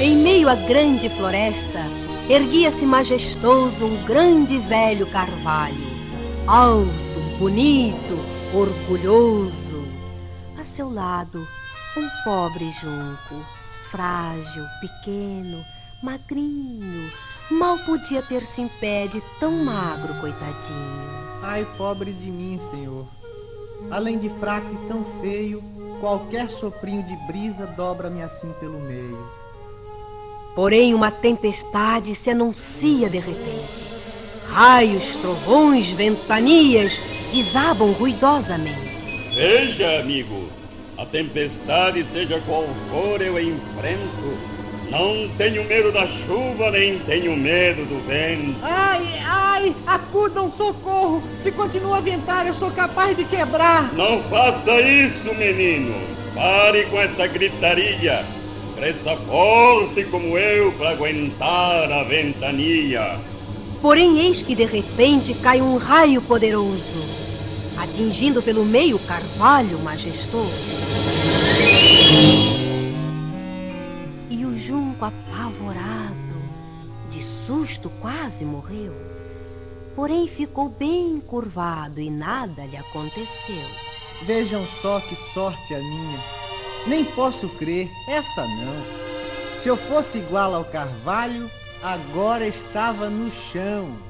Em meio à grande floresta, erguia-se majestoso um grande velho carvalho, alto, bonito, orgulhoso. A seu lado, um pobre junco, frágil, pequeno, magrinho, mal podia ter-se em pé de tão magro, coitadinho. Ai, pobre de mim, senhor. Além de fraco e tão feio, qualquer soprinho de brisa dobra-me assim pelo meio. Porém, uma tempestade se anuncia de repente. Raios, trovões, ventanias desabam ruidosamente. Veja, amigo, a tempestade, seja qual for, eu enfrento. Não tenho medo da chuva, nem tenho medo do vento. Ai, ai, acudam socorro! Se continua a ventar, eu sou capaz de quebrar. Não faça isso, menino. Pare com essa gritaria. Cresça forte como eu para aguentar a ventania. Porém, eis que de repente cai um raio poderoso, atingindo pelo meio o carvalho majestoso. E o junco apavorado, de susto quase morreu. Porém, ficou bem curvado e nada lhe aconteceu. Vejam só que sorte a minha. Nem posso crer, essa não. Se eu fosse igual ao carvalho, agora estava no chão.